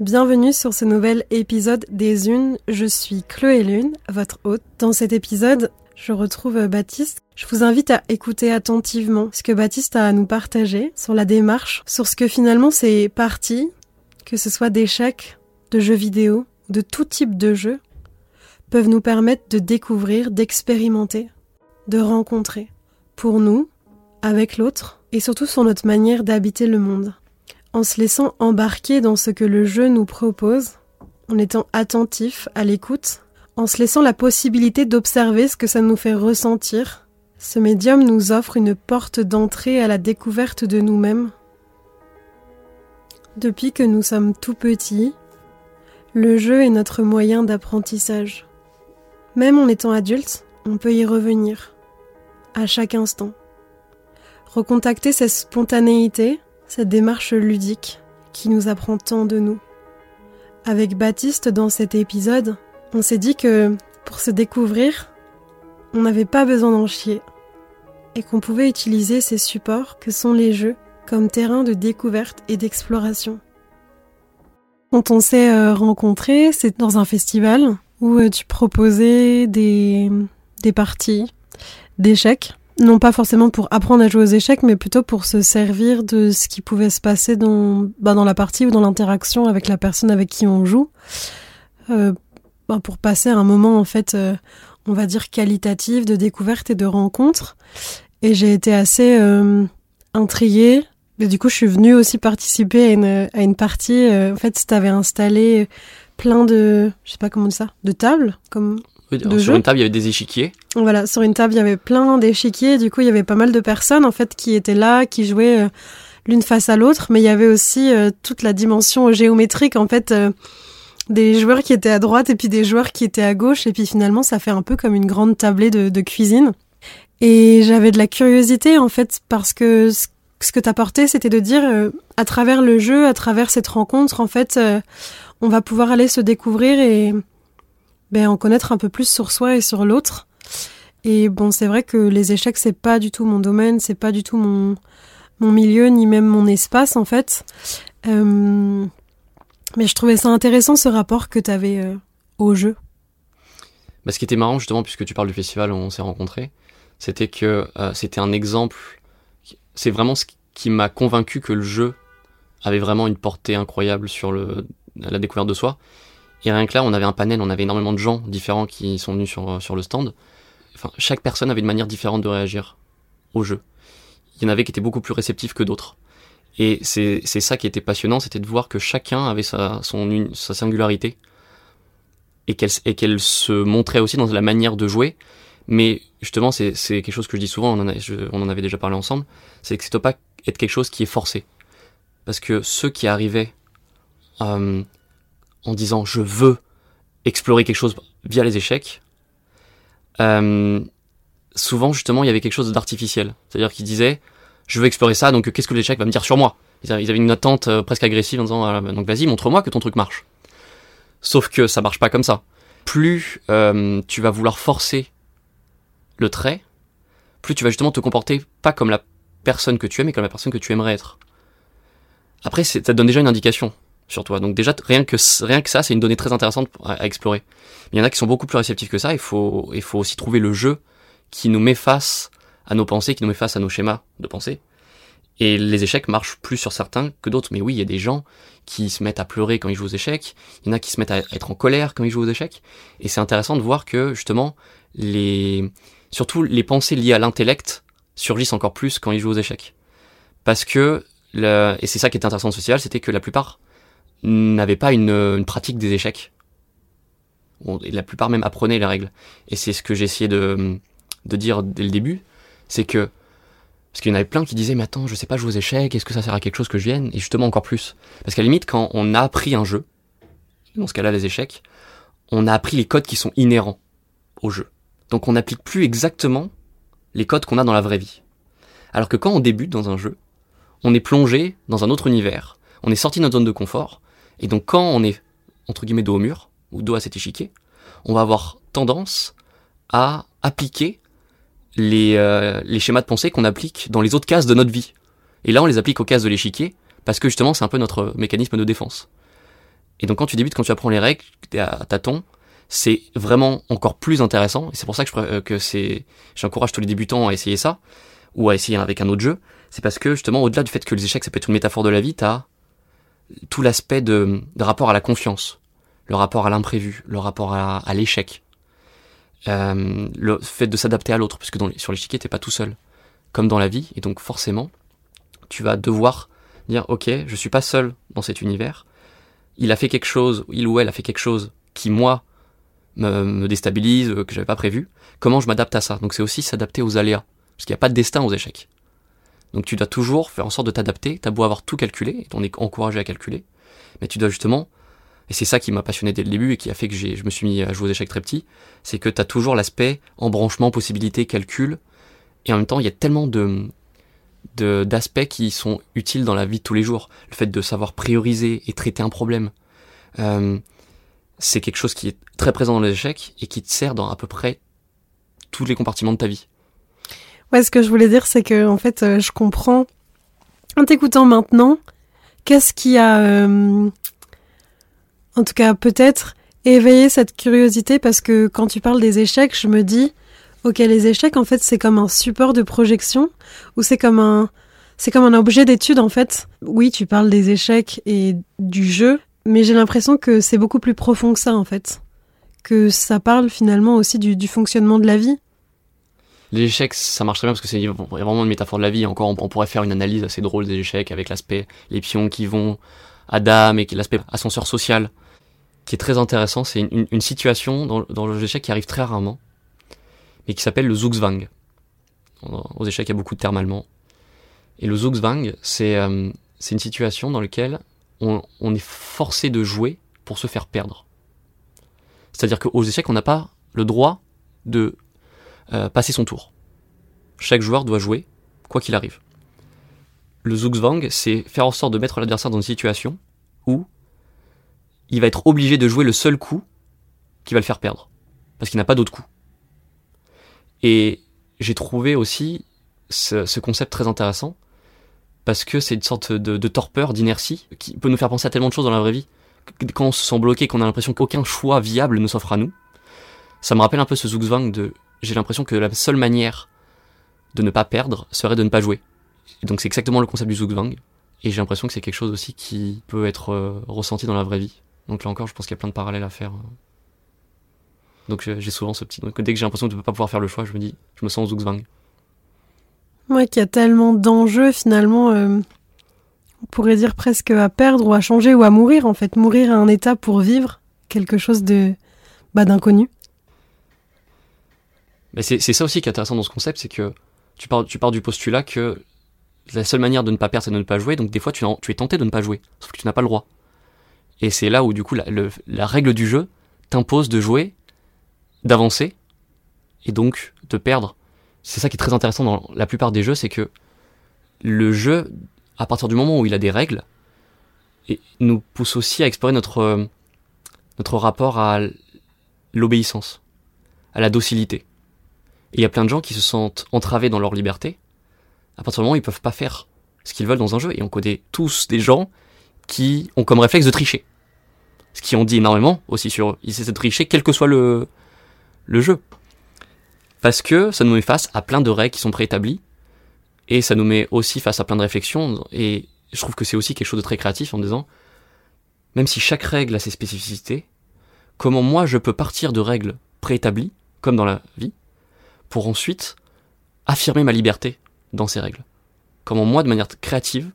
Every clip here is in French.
Bienvenue sur ce nouvel épisode des Unes. Je suis Chloé Lune, votre hôte. Dans cet épisode, je retrouve Baptiste. Je vous invite à écouter attentivement ce que Baptiste a à nous partager sur la démarche, sur ce que finalement c'est parti, que ce soit d'échecs, de jeux vidéo, de tout type de jeux, peuvent nous permettre de découvrir, d'expérimenter, de rencontrer, pour nous, avec l'autre, et surtout sur notre manière d'habiter le monde. En se laissant embarquer dans ce que le jeu nous propose, en étant attentif à l'écoute, en se laissant la possibilité d'observer ce que ça nous fait ressentir, ce médium nous offre une porte d'entrée à la découverte de nous-mêmes. Depuis que nous sommes tout petits, le jeu est notre moyen d'apprentissage. Même en étant adulte, on peut y revenir, à chaque instant. Recontacter cette spontanéité, cette démarche ludique qui nous apprend tant de nous. Avec Baptiste, dans cet épisode, on s'est dit que pour se découvrir, on n'avait pas besoin d'en chier et qu'on pouvait utiliser ces supports que sont les jeux comme terrain de découverte et d'exploration. Quand on s'est euh, rencontrés, c'est dans un festival où euh, tu proposais des, des parties d'échecs. Non pas forcément pour apprendre à jouer aux échecs, mais plutôt pour se servir de ce qui pouvait se passer dans, bah, dans la partie ou dans l'interaction avec la personne avec qui on joue. Euh, bah, pour passer un moment, en fait, euh, on va dire qualitatif de découverte et de rencontre. Et j'ai été assez euh, intriguée. Et du coup, je suis venue aussi participer à une, à une partie. en fait, tu avais installé plein de, je sais pas comment dire ça, de tables, comme Oui, De alors, sur jeu une table, il y avait des échiquiers. voilà, sur une table, il y avait plein d'échiquiers. Du coup, il y avait pas mal de personnes en fait qui étaient là, qui jouaient euh, l'une face à l'autre. Mais il y avait aussi euh, toute la dimension géométrique en fait. euh, des joueurs qui étaient à droite et puis des joueurs qui étaient à gauche et puis finalement ça fait un peu comme une grande tablée de, de cuisine et j'avais de la curiosité en fait parce que ce, ce que t'apportais c'était de dire à travers le jeu à travers cette rencontre en fait on va pouvoir aller se découvrir et ben, en connaître un peu plus sur soi et sur l'autre et bon, c'est vrai que les échecs, c'est pas du tout mon domaine, c'est pas du tout mon, mon milieu, ni même mon espace, en fait. Euh, mais je trouvais ça intéressant, ce rapport que t'avais euh, au jeu. Bah, ce qui était marrant, justement, puisque tu parles du festival où on s'est rencontrés, c'était que euh, c'était un exemple. C'est vraiment ce qui m'a convaincu que le jeu avait vraiment une portée incroyable sur le, la découverte de soi. Et rien que là, on avait un panel, on avait énormément de gens différents qui sont venus sur, sur le stand. Enfin, chaque personne avait une manière différente de réagir au jeu. Il y en avait qui étaient beaucoup plus réceptifs que d'autres. Et c'est ça qui était passionnant, c'était de voir que chacun avait sa, son, sa singularité et qu'elle qu'elle se montrait aussi dans la manière de jouer. Mais justement, c'est c'est quelque chose que je dis souvent, on en, a- on en avait déjà parlé ensemble, c'est que c'est pas être quelque chose qui est forcé. Parce que ceux qui arrivaient euh, en disant je veux explorer quelque chose via les échecs, euh, souvent justement il y avait quelque chose d'artificiel. C'est-à-dire qu'ils disaient je veux explorer ça, donc qu'est-ce que l'échec va me dire sur moi? Ils avaient une attente euh, presque agressive en disant ah, donc vas-y montre-moi que ton truc marche. Sauf que ça marche pas comme ça. Plus euh, tu vas vouloir forcer le trait, plus tu vas justement te comporter pas comme la personne que tu es, mais comme la personne que tu aimerais être. Après, ça te donne déjà une indication sur toi. Donc déjà, rien que, rien que ça, c'est une donnée très intéressante à, explorer. Il y en a qui sont beaucoup plus réceptifs que ça. Il faut, il faut aussi trouver le jeu qui nous met face à nos pensées, qui nous met face à nos schémas de pensée. Et les échecs marchent plus sur certains que d'autres. Mais oui, il y a des gens qui se mettent à pleurer quand ils jouent aux échecs. Il y en a qui se mettent à être en colère quand ils jouent aux échecs. Et c'est intéressant de voir que, justement, les, surtout les pensées liées à l'intellect surgissent encore plus quand ils jouent aux échecs. Parce que, le, et c'est ça qui était intéressant de ce festival, c'était que la plupart n'avaient pas une, pratique des échecs. La plupart même apprenaient les règles. Et c'est ce que essayé de, de dire dès le début, c'est que parce qu'il y en avait plein qui disaient mais attends je sais pas jouer aux échecs est-ce que ça sert à quelque chose que je vienne? Et justement encore plus. Parce qu'à la limite quand on a appris un jeu dans ce cas-là les échecs on a appris les codes qui sont inhérents au jeu. Donc on n'applique plus exactement les codes qu'on a dans la vraie vie. Alors que quand on débute dans un jeu on est plongé dans un autre univers. On est sorti de notre zone de confort et donc quand on est entre guillemets dos au mur ou dos à cet échiquier on va avoir tendance à appliquer les, euh, les schémas de pensée qu'on applique dans les autres cases de notre vie. Et là, on les applique aux cases de l'échiquier, parce que justement, c'est un peu notre mécanisme de défense. Et donc quand tu débutes, quand tu apprends les règles à tâtons, c'est vraiment encore plus intéressant. Et c'est pour ça que, je, euh, que c'est, j'encourage tous les débutants à essayer ça, ou à essayer avec un autre jeu. C'est parce que justement, au-delà du fait que les échecs, ça peut être une métaphore de la vie, t'as tout l'aspect de, rapport à la confiance, le rapport à l'imprévu, le rapport à, l'échec, euh, le fait de s'adapter à l'autre, parce sur l'échiquier, t'es pas tout seul, comme dans la vie, et donc forcément, tu vas devoir dire, ok, je suis pas seul dans cet univers, il a fait quelque chose, il ou elle a fait quelque chose qui, moi, me, déstabilise, que j'avais pas prévu, comment je m'adapte à ça? Donc c'est aussi s'adapter aux aléas, parce qu'il n'y a pas de destin aux échecs. Donc tu dois toujours faire en sorte de t'adapter, t'as beau avoir tout calculé, et on est encouragé à calculer, mais tu dois justement, et c'est ça qui m'a passionné dès le début et qui a fait que je me suis mis à jouer aux échecs très petit, c'est que tu as toujours l'aspect embranchement, possibilité, calcul, et en même temps il y a tellement de d'aspects qui sont utiles dans la vie de tous les jours. Le fait de savoir prioriser et traiter un problème, euh, c'est quelque chose qui est très présent dans les échecs et qui te sert dans à peu près tous les compartiments de ta vie. Ouais, ce que je voulais dire, c'est que en fait, euh, je comprends en t'écoutant maintenant, qu'est-ce qui a, euh, en tout cas peut-être, éveillé cette curiosité parce que quand tu parles des échecs, je me dis, ok, les échecs, en fait, c'est comme un support de projection ou c'est comme un, c'est comme un objet d'étude en fait. Oui, tu parles des échecs et du jeu, mais j'ai l'impression que c'est beaucoup plus profond que ça en fait. Que ça parle finalement aussi du, du fonctionnement de la vie. Les échecs, ça marche très bien parce que c'est vraiment une métaphore de la vie. Encore, on, pourrait faire une analyse assez drôle des échecs avec l'aspect les pions qui vont à dame et l'aspect ascenseur social qui est très intéressant. C'est une, situation dans, dans les échecs qui arrive très rarement et qui s'appelle le Zugzwang. Aux échecs, il y a beaucoup de termes allemands. Et le Zugzwang, c'est euh, une situation dans laquelle on, on, est forcé de jouer pour se faire perdre. C'est-à-dire qu'aux échecs, on n'a pas le droit de euh, passer son tour. Chaque joueur doit jouer, quoi qu'il arrive. Le Zugzwang, c'est faire en sorte de mettre l'adversaire dans une situation où il va être obligé de jouer le seul coup qui va le faire perdre. Parce qu'il n'a pas d'autre coup. Et j'ai trouvé aussi ce, ce, concept très intéressant parce que c'est une sorte de, de torpeur, d'inertie qui peut nous faire penser à tellement de choses dans la vraie vie. Quand on se sent bloqué, qu'on a l'impression qu'aucun choix viable ne s'offre à nous, ça me rappelle un peu ce zugzwang de j'ai l'impression que la seule manière de ne pas perdre serait de ne pas jouer. Et donc c'est exactement le concept du zugzwang. Et j'ai l'impression que c'est quelque chose aussi qui peut être euh, ressenti dans la vraie vie. Donc là encore, je pense qu'il y a plein de parallèles à faire. Euh. Donc j'ai souvent ce petit. Donc dès que j'ai l'impression de ne pas pouvoir faire le choix, je me dis, je me sens au Zugzwang. Moi qui a tellement d'enjeux finalement, euh, on pourrait dire presque à perdre ou à changer ou à mourir en fait. Mourir à un état pour vivre quelque chose de bah, d'inconnu. Mais c'est ça aussi qui est intéressant dans ce concept, c'est que tu pars, tu pars du postulat que la seule manière de ne pas perdre, c'est de ne pas jouer. Donc des fois, tu, tu, es tenté de ne pas jouer, sauf que tu n'as pas le droit. Et c'est là où du coup la, la règle du jeu t'impose de jouer d'avancer et donc de perdre. C'est ça qui est très intéressant dans la plupart des jeux, c'est que le jeu, à partir du moment où il a des règles, nous pousse aussi à explorer notre, notre rapport à l'obéissance, à la docilité. Et il y a plein de gens qui se sentent entravés dans leur liberté, à partir du moment où ils peuvent pas faire ce qu'ils veulent dans un jeu. Et on connaît tous des gens qui ont comme réflexe de tricher. Ce qui ont dit énormément aussi sur. Ils essaient de tricher quel que soit le, le jeu. Parce que ça nous met face à plein de règles qui sont préétablies, et ça nous met aussi face à plein de réflexions, et je trouve que c'est aussi quelque chose de très créatif en disant, même si chaque règle a ses spécificités, comment moi je peux partir de règles préétablies, comme dans la vie, pour ensuite affirmer ma liberté dans ces règles. Comment moi, de manière créative,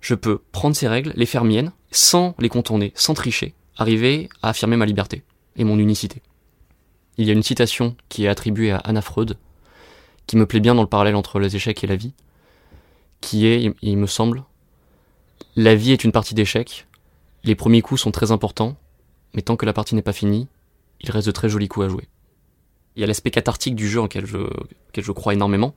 je peux prendre ces règles, les faire miennes, sans les contourner, sans tricher, arriver à affirmer ma liberté et mon unicité. Il y a une citation qui est attribuée à Anna Freud, qui me plaît bien dans le parallèle entre les échecs et la vie, qui est, il me semble, la vie est une partie d'échecs, les premiers coups sont très importants, mais tant que la partie n'est pas finie, il reste de très jolis coups à jouer. Il y a l'aspect cathartique du jeu en je, auquel je crois énormément,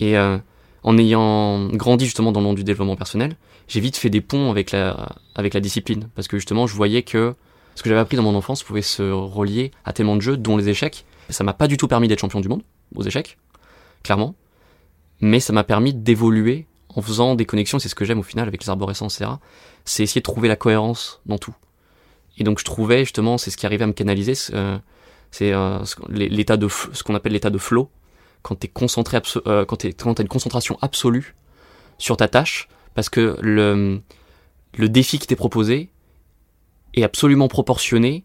et euh, en ayant grandi justement dans le monde du développement personnel, j'ai vite fait des ponts avec la, avec la discipline, parce que justement je voyais que ce que j'avais appris dans mon enfance pouvait se relier à tellement de jeux, dont les échecs. ça m'a pas du tout permis d'être champion du monde aux échecs, clairement. Mais ça m'a permis d'évoluer en faisant des connexions. C'est ce que j'aime au final avec les arborescences, etc. C'est essayer de trouver la cohérence dans tout. Et donc je trouvais justement, c'est ce qui arrivait à me canaliser, c'est l'état de ce qu'on appelle l'état de flow, quand tu concentré, quand tu as une concentration absolue sur ta tâche, parce que le, le défi qui t'est proposé est absolument proportionné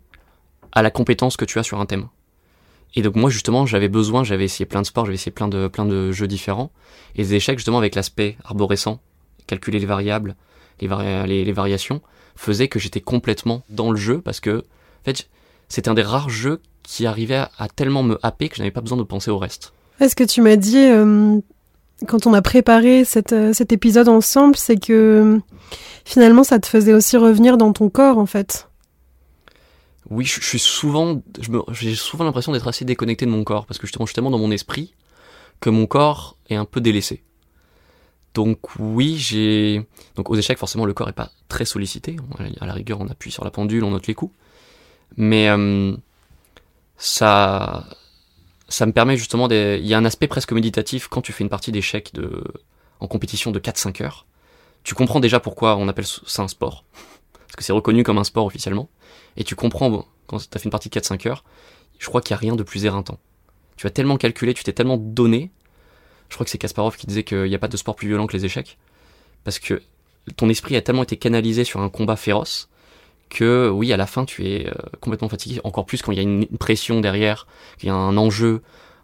à la compétence que tu as sur un thème. Et donc moi justement j'avais besoin, j'avais essayé plein de sports, j'avais essayé plein de plein de jeux différents et les échecs justement avec l'aspect arborescent, calculer les variables, les, les, variations, faisait que j'étais complètement dans le jeu parce que en fait c'était un des rares jeux qui arrivait à, tellement me happer que je n'avais pas besoin de penser au reste. Est-ce que tu m'as dit euh, quand on a préparé cette, euh, cet épisode ensemble, c'est que finalement ça te faisait aussi revenir dans ton corps en fait oui, je, suis souvent, j'ai souvent l'impression d'être assez déconnecté de mon corps parce que justement, je suis tellement dans mon esprit que mon corps est un peu délaissé. Donc oui, j'ai donc aux échecs forcément le corps est pas très sollicité. À la rigueur, on appuie sur la pendule, on note les coups, mais euh, ça ça me permet justement de... il y a un aspect presque méditatif quand tu fais une partie d'échecs de en compétition de 4-5 heures. Tu comprends déjà pourquoi on appelle ça un sport parce que c'est reconnu comme un sport officiellement et tu comprends, bon, quand tu as fait une partie de 4-5 heures, je crois qu'il n'y a rien de plus éreintant. Tu as tellement calculé, tu t'es tellement donné. Je crois que c'est Kasparov qui disait qu'il n'y a pas de sport plus violent que les échecs. Parce que ton esprit a tellement été canalisé sur un combat féroce que oui, à la fin, tu es euh, complètement fatigué. Encore plus quand il y a une pression derrière, qu'il y a un enjeu.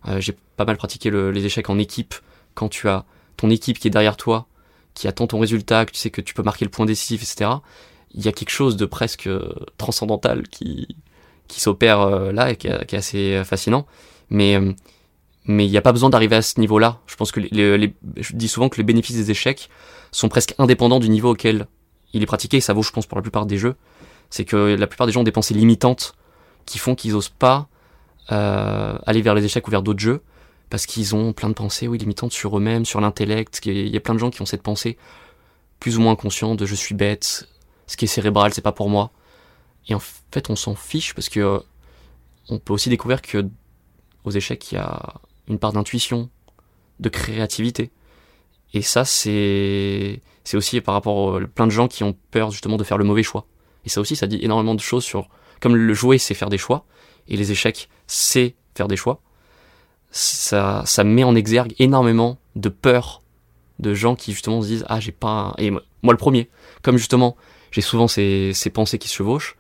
Euh, j'ai pas mal pratiqué les échecs en équipe. Quand tu as ton équipe qui est derrière toi, qui attend ton résultat, que tu sais que tu peux marquer le point décisif, etc il y a quelque chose de presque euh, transcendantal qui, qui s'opère là et qui, est assez fascinant. Mais mais il n'y a pas besoin d'arriver à ce niveau-là. Je pense que les, je dis souvent que les bénéfices des échecs sont presque indépendants du niveau auquel il est pratiqué. Ça vaut, je pense, pour la plupart des jeux. C'est que la plupart des gens ont des pensées limitantes qui font qu'ils osent pas euh, aller vers les échecs ou vers d'autres jeux parce qu'ils ont plein de pensées, oui, limitantes sur eux-mêmes, sur l'intellect. Il y a plein de gens qui ont cette pensée plus ou moins consciente de je suis bête, ce qui est cérébral, c'est pas pour moi. Et en fait, on s'en fiche parce que euh, on peut aussi découvrir que aux échecs, il y a une part d'intuition, de créativité. Et ça, c'est aussi par rapport à plein de gens qui ont peur justement de faire le mauvais choix. Et ça aussi, ça dit énormément de choses sur comme le jouer, c'est faire des choix, et les échecs, c'est faire des choix. Ça, ça met en exergue énormément de peur de gens qui justement se disent ah j'ai pas et moi le premier comme justement j'ai souvent ces, ces, pensées qui se chevauchent.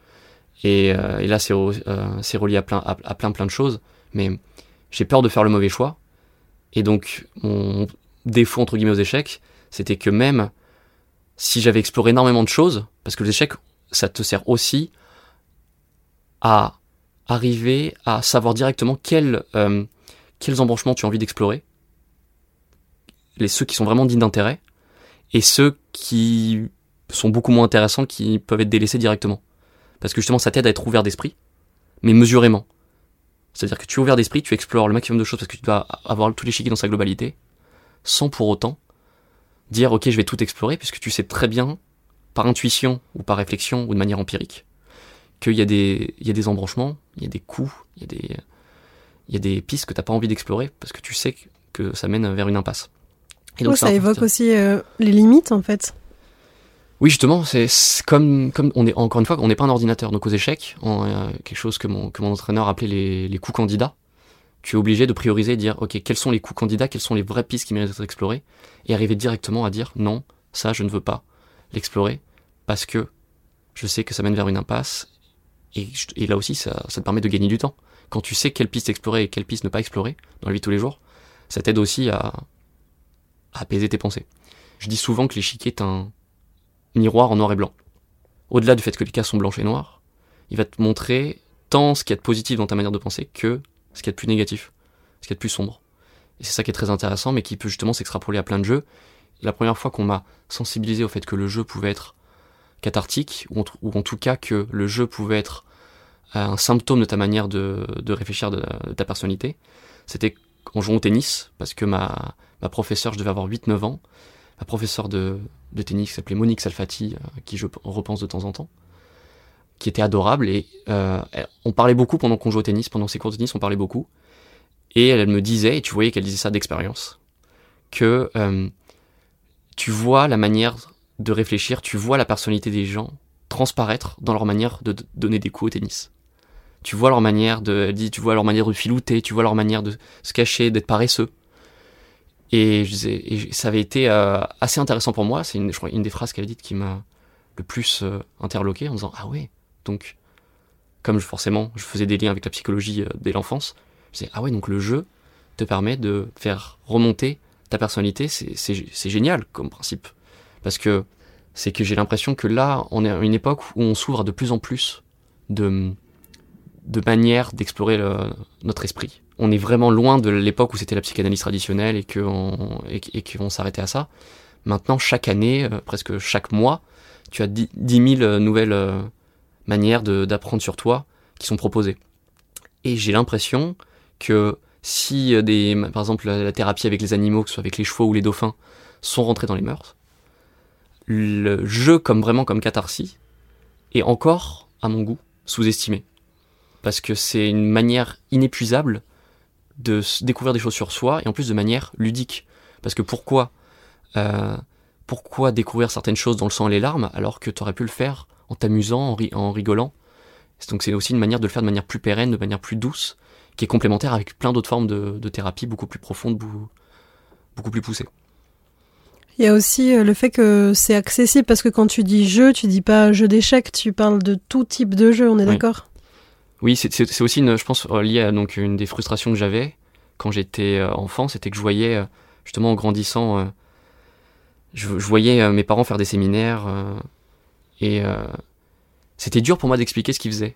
Et, euh, et là, c'est euh, relié à plein, à, plein, plein de choses. Mais j'ai peur de faire le mauvais choix. Et donc, mon défaut, entre guillemets, aux échecs, c'était que même si j'avais exploré énormément de choses, parce que les échecs, ça te sert aussi à arriver à savoir directement quels, euh, quels embranchements tu as envie d'explorer, les ceux qui sont vraiment dignes d'intérêt, et ceux qui sont beaucoup moins intéressants qui peuvent être délaissés directement. Parce que justement, ça t'aide à être ouvert d'esprit, mais mesurément. C'est-à-dire que tu es ouvert d'esprit, tu explores le maximum de choses parce que tu dois avoir tous les chiquets dans sa globalité, sans pour autant dire ok je vais tout explorer, puisque tu sais très bien, par intuition ou par réflexion ou de manière empirique, qu'il y, a des, il y a des embranchements, il y a des coups, il y a des, il y a des pistes que tu n'as pas envie d'explorer parce que tu sais que ça mène vers une impasse. Et donc ça, évoque aussi euh, les limites en fait. Oui, justement, c'est comme, comme on est encore une fois, on n'est pas un ordinateur. Donc aux échecs, on, euh, quelque chose que mon, que mon entraîneur appelait les, les coups candidats. Tu es obligé de prioriser et dire, ok, quels sont les coups candidats, quelles sont les vraies pistes qui méritent d'être explorées, et arriver directement à dire, non, ça, je ne veux pas l'explorer parce que je sais que ça mène vers une impasse. Et, là aussi, ça, te permet de gagner du temps. Quand tu sais quelle piste explorer et quelle piste ne pas explorer dans la vie de tous les jours, ça t'aide aussi à, à apaiser tes pensées. Je dis souvent que l'échiquier est un, miroir en noir et blanc. Au-delà du fait que les cases sont blanches et noires, il va te montrer tant ce qu'il y a de positif dans ta manière de penser que ce qu'il y a de plus négatif, ce qu'il y a de plus sombre. Et c'est ça qui est très intéressant, mais qui peut justement s'extrapoler à plein de jeux. La première fois qu'on m'a sensibilisé au fait que le jeu pouvait être cathartique, ou en, tout cas que le jeu pouvait être euh, un symptôme de ta manière de, réfléchir, de, ta personnalité, c'était en jouant au tennis, parce que ma, ma professeure, je devais avoir 8-9 ans, ma professeure de, de tennis s'appelait Monique Salfati, euh, qui je repense de temps en temps, qui était adorable. Et euh, on parlait beaucoup pendant qu'on jouait au tennis, pendant ses cours de tennis, on parlait beaucoup. Et elle, me disait, et tu voyais qu'elle disait ça d'expérience, que tu vois la manière de réfléchir, tu vois la personnalité des gens transparaître dans leur manière de donner des coups au tennis. Tu vois leur manière de, tu vois leur manière de filouter, tu vois leur manière de se cacher, d'être paresseux. Et, je ça avait été euh, assez intéressant pour moi. C'est une, une des phrases qu'elle a dites qui m'a le plus euh, interloqué en disant ah ouais donc comme je, forcément je faisais des liens avec la psychologie euh, dès l'enfance, je disais ah ouais donc le jeu te permet de faire remonter ta personnalité, c'est génial comme principe parce que c'est que j'ai l'impression que là on est à une époque où on s'ouvre de plus en plus de manières d'explorer notre esprit. On est vraiment loin de l'époque où c'était la psychanalyse traditionnelle et qu'on et, s'arrêtait à ça. Maintenant, chaque année, euh, presque chaque mois, tu as 10 000 euh, nouvelles euh, manières d'apprendre sur toi qui sont proposées. Et j'ai l'impression que si par exemple la, thérapie avec les animaux, que ce soit avec les chevaux ou les dauphins, sont rentrés dans les mœurs, le jeu comme vraiment comme catharsis est encore, à mon goût, sous-estimé parce que c'est une manière inépuisable de découvrir des choses sur soi et en plus de manière ludique. Parce que pourquoi, euh, pourquoi découvrir certaines choses dans le sang et les larmes alors que tu aurais pu le faire en t'amusant, en, rigolant? Donc c'est aussi une manière de le faire de manière plus pérenne, de manière plus douce, qui est complémentaire avec plein d'autres formes de, thérapie beaucoup plus profondes, beaucoup, beaucoup plus poussées. Il y a aussi euh, le fait que c'est accessible parce que quand tu dis jeu, tu dis pas jeu d'échecs, tu parles de tout type de jeu, on est d'accord? Oui, c'est aussi, une, je pense, lié à donc, une des frustrations que j'avais quand j'étais euh, enfant, c'était que je voyais, euh, justement, en grandissant, je, voyais mes parents faire des séminaires et c'était dur pour moi d'expliquer ce qu'ils faisaient.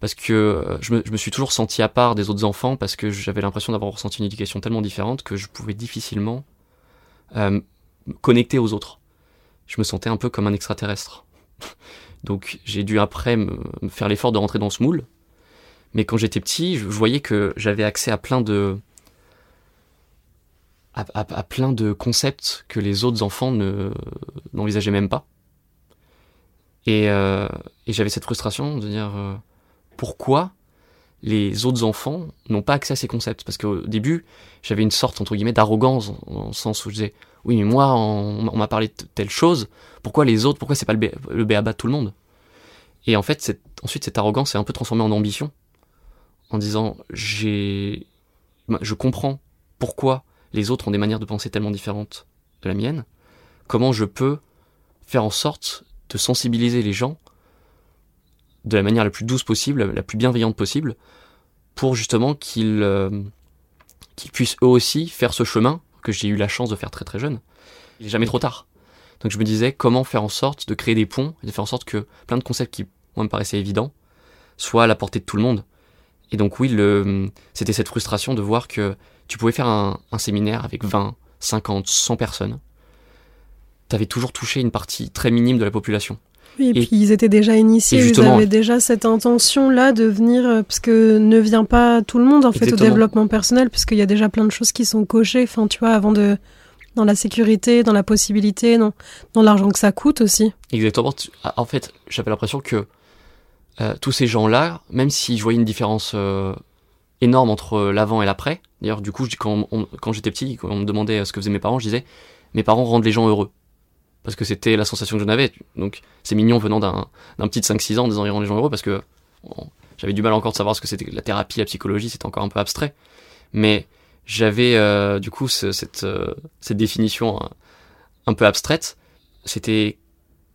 Parce que je me, suis toujours senti à part des autres enfants parce que j'avais l'impression d'avoir ressenti une éducation tellement différente que je pouvais difficilement connecter aux autres. Je me sentais un peu comme un extraterrestre. Donc j'ai dû après me, faire l'effort de rentrer dans ce moule. Mais quand j'étais petit, je, voyais que j'avais accès à plein de à, plein de concepts que les autres enfants ne n'envisageaient même pas. Et, euh, j'avais cette frustration de dire euh, pourquoi les autres enfants n'ont pas accès à ces concepts? Parce qu'au début, j'avais une sorte, entre guillemets, d'arrogance, dans le sens où je disais, oui, mais moi, on, m'a parlé de telle chose, pourquoi les autres, pourquoi c'est pas le, le béaba de tout le monde? Et en fait, ensuite, cette arrogance s'est un peu transformée en ambition, en disant, j'ai, je comprends pourquoi les autres ont des manières de penser tellement différentes de la mienne, comment je peux faire en sorte de sensibiliser les gens de la manière la plus douce possible, la plus bienveillante possible, pour justement qu'ils euh, qu'ils puissent eux aussi faire ce chemin que j'ai eu la chance de faire très très jeune. Il n'est jamais trop tard. Donc je me disais comment faire en sorte de créer des ponts et de faire en sorte que plein de concepts qui moi me paraissaient évidents soient à la portée de tout le monde. Et donc oui, c'était cette frustration de voir que tu pouvais faire un, un séminaire avec 20, 50, 100 personnes. Tu avais toujours touché une partie très minime de la population. Oui, et, puis ils étaient déjà initiés, ils avaient déjà cette intention-là de venir, euh, parce que ne vient pas tout le monde en fait au développement personnel, puisqu'il y a déjà plein de choses qui sont cochées, enfin tu vois, avant de dans la sécurité, dans la possibilité, dans, dans l'argent que ça coûte aussi. Exactement. Ah, en fait, j'avais l'impression que euh, tous ces gens-là, même si je voyais une différence euh, énorme entre l'avant et l'après, d'ailleurs, du coup, quand, quand j'étais petit, quand on me demandait ce que faisaient mes parents, je disais, mes parents rendent les gens heureux parce que c'était la sensation que j'en avais. Donc c'est mignon venant d'un petit de 5-6 ans en disant ils les gens heureux parce que j'avais du mal encore de savoir ce que c'était la thérapie, la psychologie, c'était encore un peu abstrait. Mais j'avais euh, du coup cette, euh, cette définition euh, un peu abstraite. C'était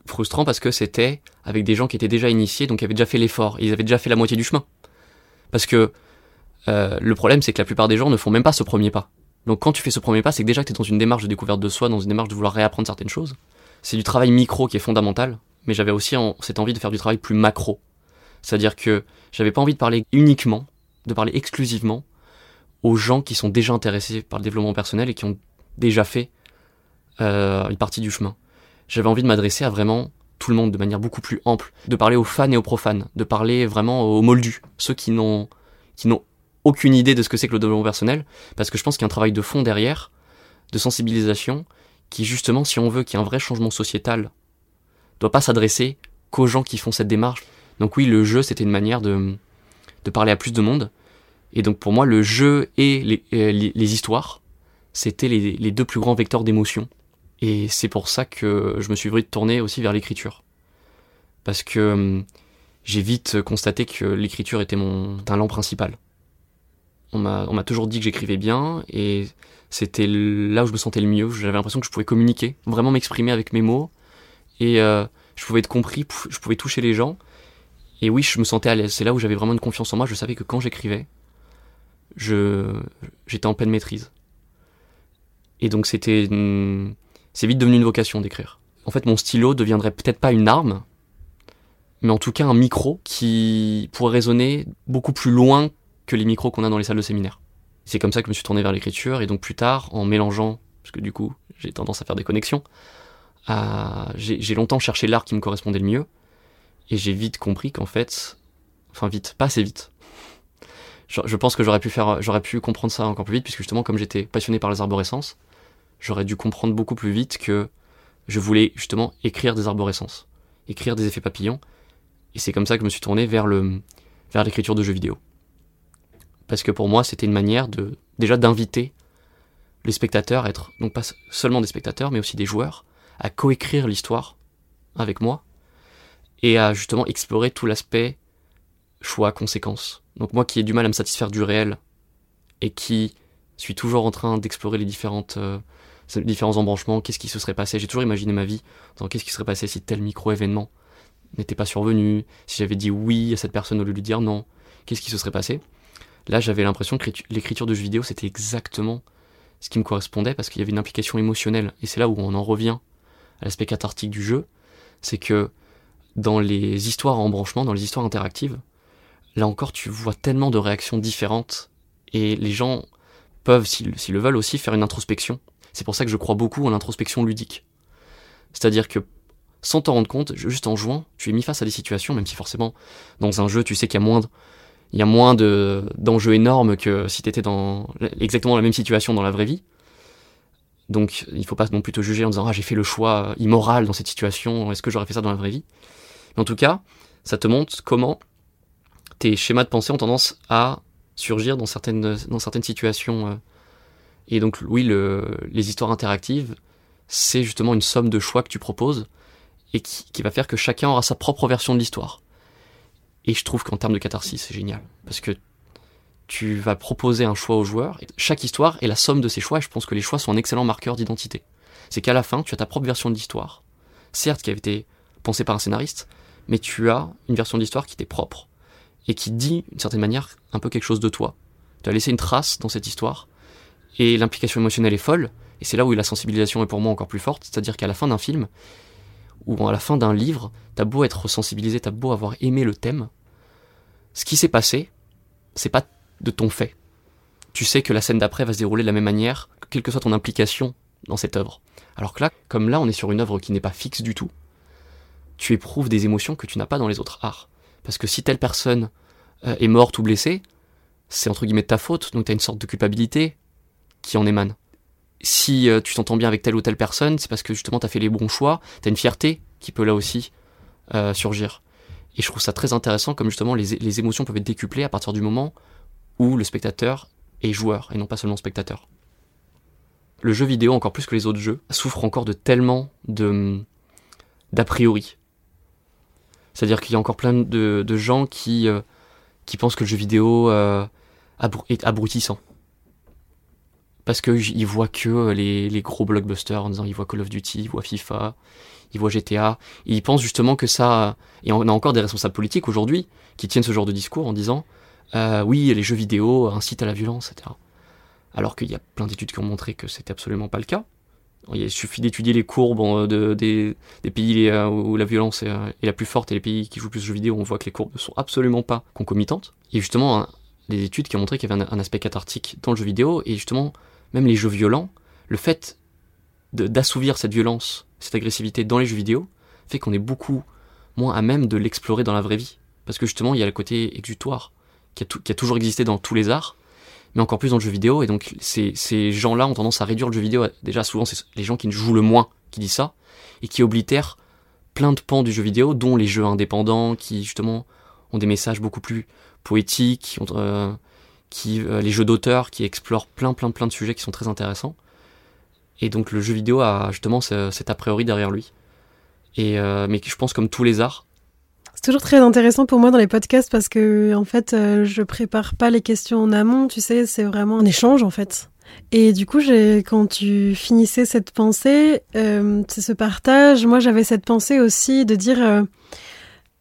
frustrant parce que c'était avec des gens qui étaient déjà initiés, donc qui avaient déjà fait l'effort, ils avaient déjà fait la moitié du chemin. Parce que le problème, c'est que la plupart des gens ne font même pas ce premier pas. Donc quand tu fais ce premier pas, c'est que déjà que tu es dans une démarche de découverte de soi, dans une démarche de vouloir réapprendre certaines choses c'est du travail micro qui est fondamental, mais j'avais aussi cette envie de faire du travail plus macro. C'est-à-dire que j'avais pas envie de parler uniquement, de parler exclusivement aux gens qui sont déjà intéressés par le développement personnel et qui ont déjà fait euh, une partie du chemin. J'avais envie de m'adresser à vraiment tout le monde de manière beaucoup plus ample, de parler aux fans et aux profanes, de parler vraiment aux moldus, ceux qui n'ont qui n'ont aucune idée de ce que c'est que le développement personnel, parce que je pense qu'il y a un travail de fond derrière, de sensibilisation, qui justement, si on veut qu'il y ait un vrai changement sociétal, doit pas s'adresser qu'aux gens qui font cette démarche. Donc oui, le jeu, c'était une manière de, de parler à plus de monde. Et donc pour moi, le jeu et les, euh, histoires, c'était les, deux plus grands vecteurs d'émotion. Et c'est pour ça que je me suis venu de tourner aussi vers l'écriture. parce que hum, j'ai vite constaté que l'écriture était mon talent principal. On m'a toujours dit que j'écrivais bien et c'était là où je me sentais le mieux. J'avais l'impression que je pouvais communiquer, vraiment m'exprimer avec mes mots et euh, je pouvais être compris, je pouvais toucher les gens. Et oui, je me sentais à l'aise. C'est là où j'avais vraiment une confiance en moi. Je savais que quand j'écrivais, je j'étais en pleine maîtrise. Et donc c'était c'est vite devenu une vocation d'écrire. En fait, mon stylo deviendrait peut-être pas une arme, mais en tout cas un micro qui pourrait résonner beaucoup plus loin que les micros qu'on a dans les salles de séminaire. C'est comme ça que je me suis tourné vers l'écriture, et donc plus tard, en mélangeant, parce que du coup, j'ai tendance à faire des connexions, j'ai longtemps cherché l'art qui me correspondait le mieux, et j'ai vite compris qu'en fait, enfin vite, pas assez vite. Je, je pense que j'aurais pu faire, j'aurais pu comprendre ça encore plus vite, puisque justement, comme j'étais passionné par les arborescences, j'aurais dû comprendre beaucoup plus vite que je voulais justement écrire des arborescences, écrire des effets papillons, et c'est comme ça que je me suis tourné vers le vers l'écriture de jeux vidéo. Parce que pour moi, c'était une manière de déjà d'inviter les spectateurs à être non pas seulement des spectateurs, mais aussi des joueurs, à coécrire l'histoire avec moi et à justement explorer tout l'aspect choix, conséquences. Donc moi qui ai du mal à me satisfaire du réel et qui suis toujours en train d'explorer les euh, différents embranchements, qu'est-ce qui se serait passé. J'ai toujours imaginé ma vie dans qu'est-ce qui serait passé si tel micro-événement n'était pas survenu, si j'avais dit oui à cette personne au lieu de lui dire non, qu'est-ce qui se serait passé. Là, j'avais l'impression que l'écriture de jeux vidéo, c'était exactement ce qui me correspondait parce qu'il y avait une implication émotionnelle. Et c'est là où on en revient à l'aspect cathartique du jeu, c'est que dans les histoires en branchement, dans les histoires interactives, là encore, tu vois tellement de réactions différentes et les gens peuvent, s'ils le veulent aussi, faire une introspection c'est pour ça que je crois beaucoup en l'introspection ludique. C'est-à-dire que sans t'en rendre compte, juste en jouant, tu es mis face à des situations, même si forcément dans un jeu tu sais qu'il y a moins il y a moins de d'enjeux énormes que si tu étais dans exactement la même situation dans la vraie vie. Donc il faut pas non plus te juger en disant ah j'ai fait le choix immoral dans cette situation, est-ce que j'aurais fait ça dans la vraie vie? Mais en tout cas, ça te montre comment tes schémas de pensée ont tendance à surgir dans certaines dans certaines situations euh, et donc oui, le, les histoires interactives, c'est justement une somme de choix que tu proposes et qui, qui, va faire que chacun aura sa propre version de l'histoire. Et je trouve qu'en termes de catharsis, c'est génial. Parce que tu vas proposer un choix aux joueurs, chaque histoire est la somme de ces choix, et je pense que les choix sont un excellent marqueur d'identité. C'est qu'à la fin, tu as ta propre version de l'histoire, certes qui a été pensée par un scénariste, mais tu as une version de l'histoire qui t'est propre, et qui dit, d'une certaine manière, un peu quelque chose de toi. Tu as laissé une trace dans cette histoire, et l'implication émotionnelle est folle, et c'est là où la sensibilisation est pour moi encore plus forte, c'est-à-dire qu'à la fin d'un film, ou à la fin d'un livre, t'as beau être sensibilisé, t'as beau avoir aimé le thème, ce qui s'est passé, c'est pas de ton fait. Tu sais que la scène d'après va se dérouler de la même manière, quelle que soit ton implication dans cette œuvre. Alors que là, comme là, on est sur une œuvre qui n'est pas fixe du tout, tu éprouves des émotions que tu n'as pas dans les autres arts. Parce que si telle personne euh, est morte ou blessée, c'est entre guillemets ta faute, donc t'as une sorte de culpabilité, qui en émane. Si euh, tu t'entends bien avec telle ou telle personne, c'est parce que justement tu as fait les bons choix, tu as une fierté qui peut là aussi euh, surgir. Et je trouve ça très intéressant comme justement les, émotions peuvent être décuplées à partir du moment où le spectateur est joueur et non pas seulement spectateur. Le jeu vidéo, encore plus que les autres jeux, souffre encore de tellement de d'a priori. C'est-à-dire qu'il y a encore plein de, gens euh, qui pensent que le jeu vidéo est abrutissant parce qu'ils voient que euh, les, les, gros blockbusters en disant ils voient Call of Duty, ils voient FIFA, ils voient GTA, ils pensent justement que ça... Et on a encore des responsables politiques aujourd'hui qui tiennent ce genre de discours en disant euh, oui, les jeux vidéo incitent à la violence, etc. Alors qu'il y a plein d'études qui ont montré que c'était absolument pas le cas. Il suffit d'étudier les courbes euh, de, des, des, pays où la violence est, la plus forte et les pays qui jouent plus de jeux vidéo, on voit que les courbes ne sont absolument pas concomitantes. Et justement, des études qui ont montré qu'il y avait un, un aspect cathartique dans le jeu vidéo, et justement, même les jeux violents, le fait d'assouvir cette violence, cette agressivité dans les jeux vidéo, fait qu'on est beaucoup moins à même de l'explorer dans la vraie vie. Parce que justement, il y a le côté exutoire, qui a, toujours existé dans tous les arts, mais encore plus dans le jeu vidéo. Et donc, ces, gens-là ont tendance à réduire le jeu vidéo. déjà, souvent, c'est les gens qui jouent le moins qui disent ça, et qui oblitèrent plein de pans du jeu vidéo, dont les jeux indépendants, qui justement ont des messages beaucoup plus poétiques, euh, qui, euh, les jeux d'auteur qui explorent plein plein plein de sujets qui sont très intéressants. Et donc le jeu vidéo a justement cet a priori derrière lui. Et, euh, mais je pense comme tous les arts, C'est toujours très intéressant pour moi dans les podcasts parce que en fait, euh, je prépare pas les questions en amont, tu sais, c'est vraiment un échange en fait. Et du coup, quand tu finissais cette pensée, c'est ce partage. Moi, j'avais cette pensée aussi de dire,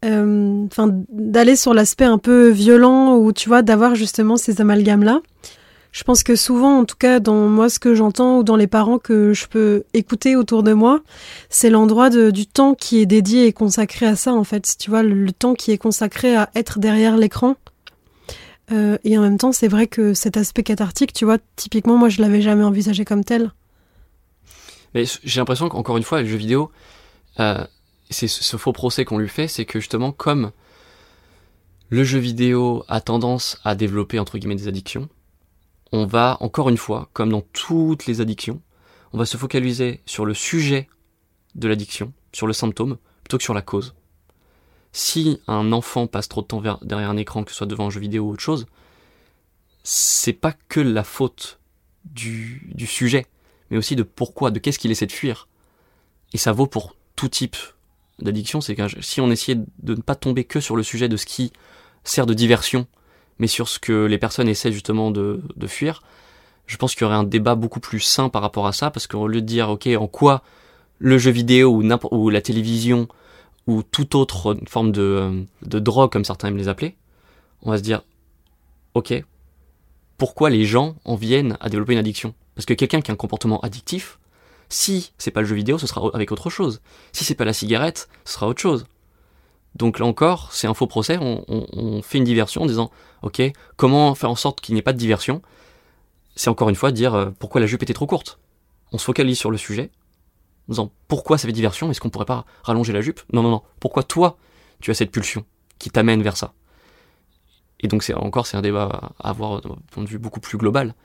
euh, enfin, d'aller sur l'aspect un peu violent ou tu vois, d'avoir justement ces amalgames là. Je pense que souvent, en tout cas, dans moi, ce que j'entends ou dans les parents que je peux écouter autour de moi, c'est l'endroit du temps qui est dédié et consacré à ça, en fait. Tu vois, le, temps qui est consacré à être derrière l'écran. Euh, et en même temps, c'est vrai que cet aspect cathartique, tu vois, typiquement, moi, je l'avais jamais envisagé comme tel. Mais j'ai l'impression qu'encore une fois, le jeu vidéo, euh, c'est ce faux procès qu'on lui fait, c'est que justement, comme le jeu vidéo a tendance à développer, entre guillemets, des addictions, on va, encore une fois, comme dans toutes les addictions, on va se focaliser sur le sujet de l'addiction, sur le symptôme, plutôt que sur la cause. Si un enfant passe trop de temps derrière un écran, que ce soit devant un jeu vidéo ou autre chose, c'est pas que la faute du, du sujet, mais aussi de pourquoi, de qu'est-ce qu'il essaie de fuir. Et ça vaut pour tout type d'addiction, c'est que si on essayait de ne pas tomber que sur le sujet de ce qui sert de diversion, mais sur ce que les personnes essaient justement de, fuir, je pense qu'il y aurait un débat beaucoup plus sain par rapport à ça, parce qu'au lieu de dire, ok, en quoi le jeu vidéo ou, ou la télévision ou toute autre forme de, de drogue, comme certains aiment les appeler, on va se dire, ok, pourquoi les gens en viennent à développer une addiction? Parce que quelqu'un qui a un comportement addictif, si c'est pas le jeu vidéo, ce sera avec autre chose. Si c'est pas la cigarette, ce sera autre chose. Donc là encore, c'est un faux procès, on, fait une diversion en disant, ok, comment faire en sorte qu'il n'y ait pas de diversion? C'est encore une fois dire euh, pourquoi la jupe était trop courte? On se focalise sur le sujet, en disant pourquoi ça fait diversion, est-ce qu'on pourrait pas rallonger la jupe? Non, non, non, pourquoi toi, tu as cette pulsion qui t'amène vers ça? Et donc c'est encore, c'est un débat à avoir d'un point de vue beaucoup plus global,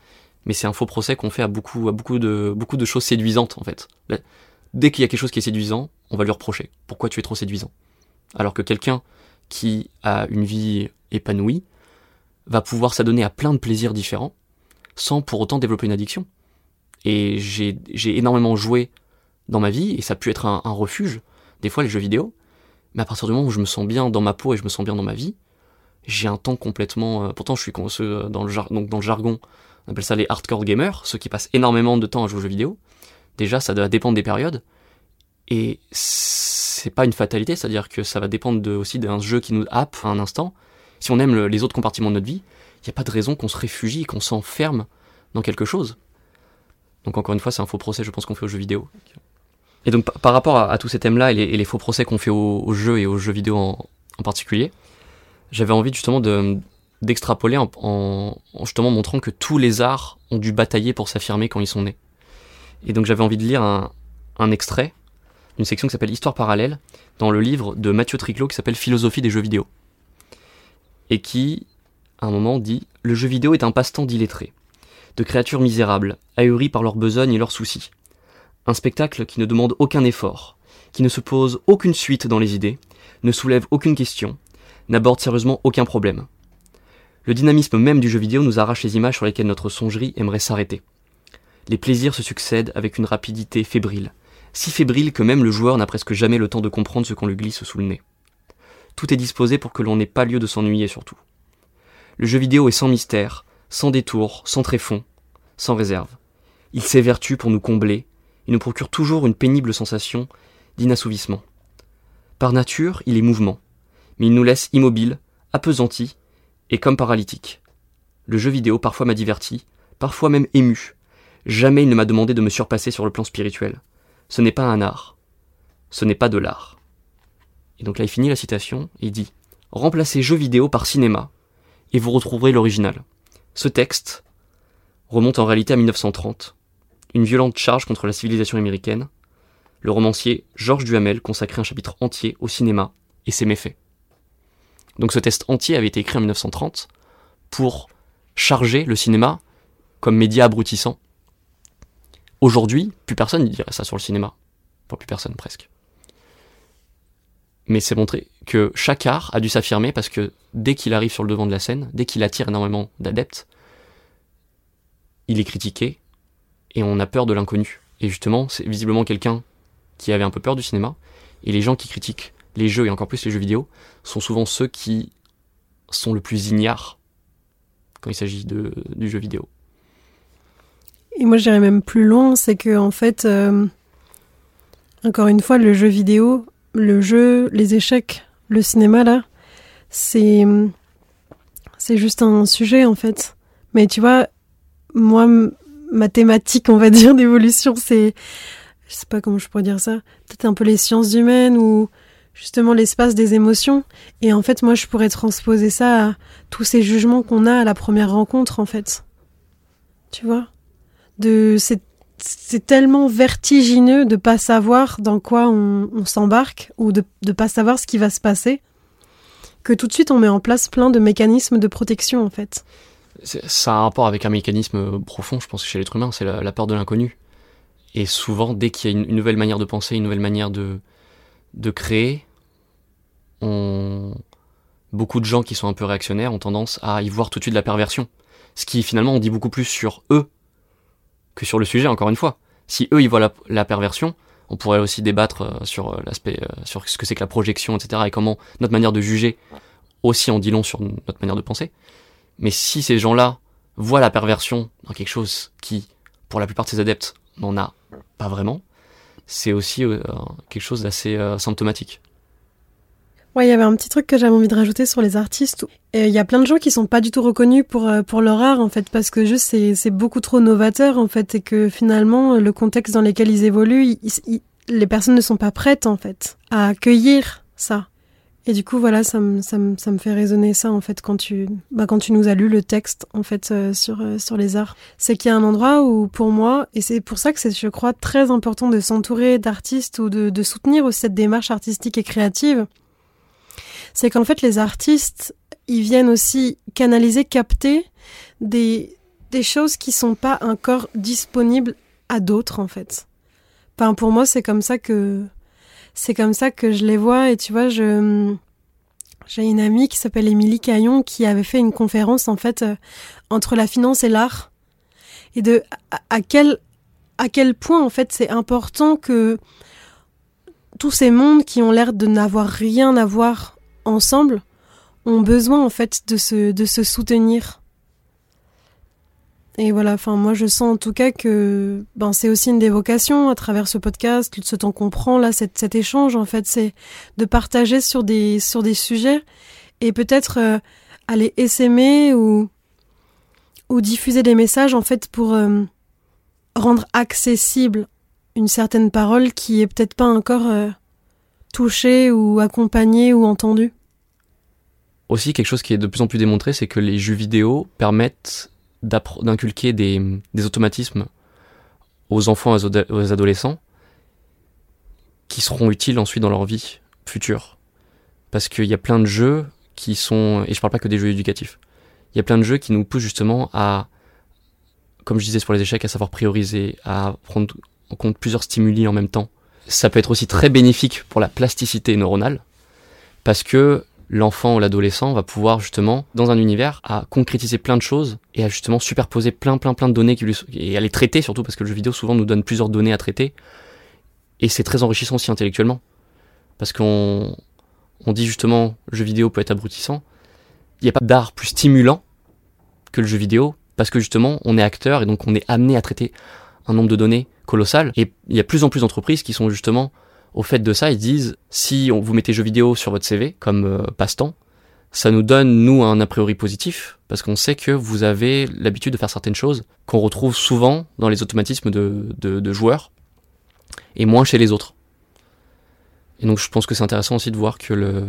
mais c'est un faux procès qu'on fait à beaucoup, de, choses séduisantes en fait. Dès qu'il y a quelque chose qui est séduisant, on va lui reprocher. Pourquoi tu es trop séduisant? Alors que quelqu'un qui a une vie épanouie va pouvoir s'adonner à plein de plaisirs différents sans pour autant développer une addiction. Et j'ai énormément joué dans ma vie et ça a pu être un, refuge, des fois les jeux vidéo, mais à partir du moment où je me sens bien dans ma peau et je me sens bien dans ma vie, j'ai un temps complètement... Euh, pourtant je suis dans le, dans le jargon, on appelle ça les hardcore gamers, ceux qui passent énormément de temps à jouer aux jeux vidéo. Déjà ça doit dépendre des périodes, et c'est pas une fatalité, c'est-à-dire que ça va dépendre aussi d'un jeu qui nous happe à un instant. Si on aime les autres compartiments de notre vie, il n'y a pas de raison qu'on se réfugie, qu'on s'enferme dans quelque chose. Donc encore une fois, c'est un faux procès, je pense, qu'on fait aux jeux vidéo. Et donc par rapport à, tous ces thèmes-là et, les, faux procès qu'on fait aux, jeux et aux jeux vidéo en, particulier, j'avais envie justement de d'extrapoler en, en, justement montrant que tous les arts ont dû batailler pour s'affirmer quand ils sont nés. Et donc j'avais envie de lire un, un extrait une section qui s'appelle Histoire parallèle, dans le livre de Mathieu Triclot qui s'appelle Philosophie des jeux vidéo. Et qui, à un moment, dit Le jeu vidéo est un passe-temps d'illettrés, de créatures misérables, ahuries par leurs besognes et leurs soucis. Un spectacle qui ne demande aucun effort, qui ne se pose aucune suite dans les idées, ne soulève aucune question, n'aborde sérieusement aucun problème. Le dynamisme même du jeu vidéo nous arrache les images sur lesquelles notre songerie aimerait s'arrêter. Les plaisirs se succèdent avec une rapidité fébrile, si fébrile que même le joueur n'a presque jamais le temps de comprendre ce qu'on lui glisse sous le nez. Tout est disposé pour que l'on n'ait pas lieu de s'ennuyer surtout. Le jeu vidéo est sans mystère, sans détour, sans tréfonds, sans réserve. Il s'évertue pour nous combler, il nous procure toujours une pénible sensation d'inassouvissement. Par nature, il est mouvement, mais il nous laisse immobiles, appesantis et comme paralytiques. Le jeu vidéo parfois m'a diverti, parfois même ému. Jamais il ne m'a demandé de me surpasser sur le plan spirituel ce n'est pas un art, ce n'est pas de l'art. Et donc là, il finit la citation et il dit Remplacez jeu vidéo par cinéma, et vous retrouverez l'original. Ce texte remonte en réalité à 1930, une violente charge contre la civilisation américaine. Le romancier Georges Duhamel consacrait un chapitre entier au cinéma et ses méfaits. Donc ce texte entier avait été écrit en 1930 pour charger le cinéma comme média abrutissant Aujourd'hui, plus personne ne dirait ça sur le cinéma. Pas plus personne presque. Mais c'est montré que chaque art a dû s'affirmer parce que dès qu'il arrive sur le devant de la scène, dès qu'il attire énormément d'adeptes, il est critiqué et on a peur de l'inconnu. Et justement, c'est visiblement quelqu'un qui avait un peu peur du cinéma. Et les gens qui critiquent les jeux et encore plus les jeux vidéo sont souvent ceux qui sont le plus ignares quand il s'agit de, du jeu vidéo. Et moi, j'irais même plus loin, c'est que en fait, euh, encore une fois, le jeu vidéo, le jeu, les échecs, le cinéma là, c'est c'est juste un sujet en fait. Mais tu vois, moi, ma thématique, on va dire, d'évolution, c'est, je sais pas comment je pourrais dire ça, peut-être un peu les sciences humaines ou justement l'espace des émotions. Et en fait, moi, je pourrais transposer ça à tous ces jugements qu'on a à la première rencontre, en fait. Tu vois? De c'est c'est tellement vertigineux de pas savoir dans quoi on, s'embarque ou de ne pas savoir ce qui va se passer que tout de suite on met en place plein de mécanismes de protection en fait. Ça a un rapport avec un mécanisme profond, je pense, chez l'être humain, c'est la, peur de l'inconnu. Et souvent, dès qu'il y a une, nouvelle manière de penser, une nouvelle manière de, de créer, on... beaucoup de gens qui sont un peu réactionnaires ont tendance à y voir tout de suite la perversion. Ce qui finalement on dit beaucoup plus sur eux que sur le sujet, encore une fois. Si eux ils voient la, perversion, on pourrait aussi débattre euh, sur euh, l'aspect, euh, sur ce que c'est que la projection, etc. et comment notre manière de juger aussi en dit long sur notre manière de penser. Mais si ces gens-là voient la perversion dans quelque chose qui, pour la plupart de ses adeptes, n'en a pas vraiment, c'est aussi quelque chose d'assez symptomatique. Ouais, il y avait un petit truc que j'avais envie de rajouter sur les artistes. Il y a plein de gens qui sont pas du tout reconnus pour euh, pour leur art en fait parce que juste c'est c'est beaucoup trop novateur en fait et que finalement le contexte dans lequel ils évoluent, les personnes ne sont pas prêtes en fait à accueillir ça. Et du coup voilà, ça me ça me ça me fait résonner ça en fait quand tu bah quand tu nous as lu le texte en fait euh, sur euh, sur les arts, c'est qu'il y a un endroit où pour moi et c'est pour ça que c'est je crois très important de s'entourer d'artistes ou de de soutenir aussi cette démarche artistique et créative c'est qu'en fait les artistes, ils viennent aussi canaliser, capter des, des choses qui sont pas encore disponibles à d'autres en fait. Enfin, pour moi, c'est comme ça que c'est comme ça que je les vois et tu vois, je j'ai une amie qui s'appelle Émilie Caillon qui avait fait une conférence en fait euh, entre la finance et l'art et de à, quel à quel point en fait c'est important que tous ces mondes qui ont l'air de n'avoir rien à voir ensemble ont besoin en fait de se, de se soutenir. Et voilà, enfin moi je sens en tout cas que ben c'est aussi une des vocations à travers ce podcast, ce temps qu'on prend là, cet, échange en fait, c'est de partager sur des sujets et peut-être euh, aller essaimer ou ou diffuser des messages en fait pour euh, rendre accessible une certaine parole qui est peut-être pas encore euh, touchée ou accompagnée ou entendue. Aussi quelque chose qui est de plus en plus démontré, c'est que les jeux vidéo permettent d'inculquer des, automatismes aux enfants et aux adolescents qui seront utiles ensuite dans leur vie future. Parce qu'il y a plein de jeux qui sont, et je parle pas que des jeux éducatifs, il y a plein de jeux qui nous poussent justement à, comme je disais pour les échecs, à savoir prioriser, à prendre en compte plusieurs stimuli en même temps. Ça peut être aussi très bénéfique pour la plasticité neuronale, parce que l'enfant ou l'adolescent va pouvoir justement, dans un univers, à concrétiser plein de choses et à justement superposer plein plein plein de données qui lui, et à les traiter surtout parce que le jeu vidéo souvent nous donne plusieurs données à traiter. Et c'est très enrichissant aussi intellectuellement. Parce qu'on on dit justement le jeu vidéo peut être abrutissant. Il n'y a pas d'art plus stimulant que le jeu vidéo parce que justement on est acteur et donc on est amené à traiter un nombre de données colossal et il y a plus en plus d'entreprises qui sont justement au fait de ça, ils disent si on vous mettez jeux vidéo sur votre CV comme euh, passe-temps, ça nous donne nous un a priori positif parce qu'on sait que vous avez l'habitude de faire certaines choses qu'on retrouve souvent dans les automatismes de, joueurs et moins chez les autres. Et donc je pense que c'est intéressant aussi de voir que le,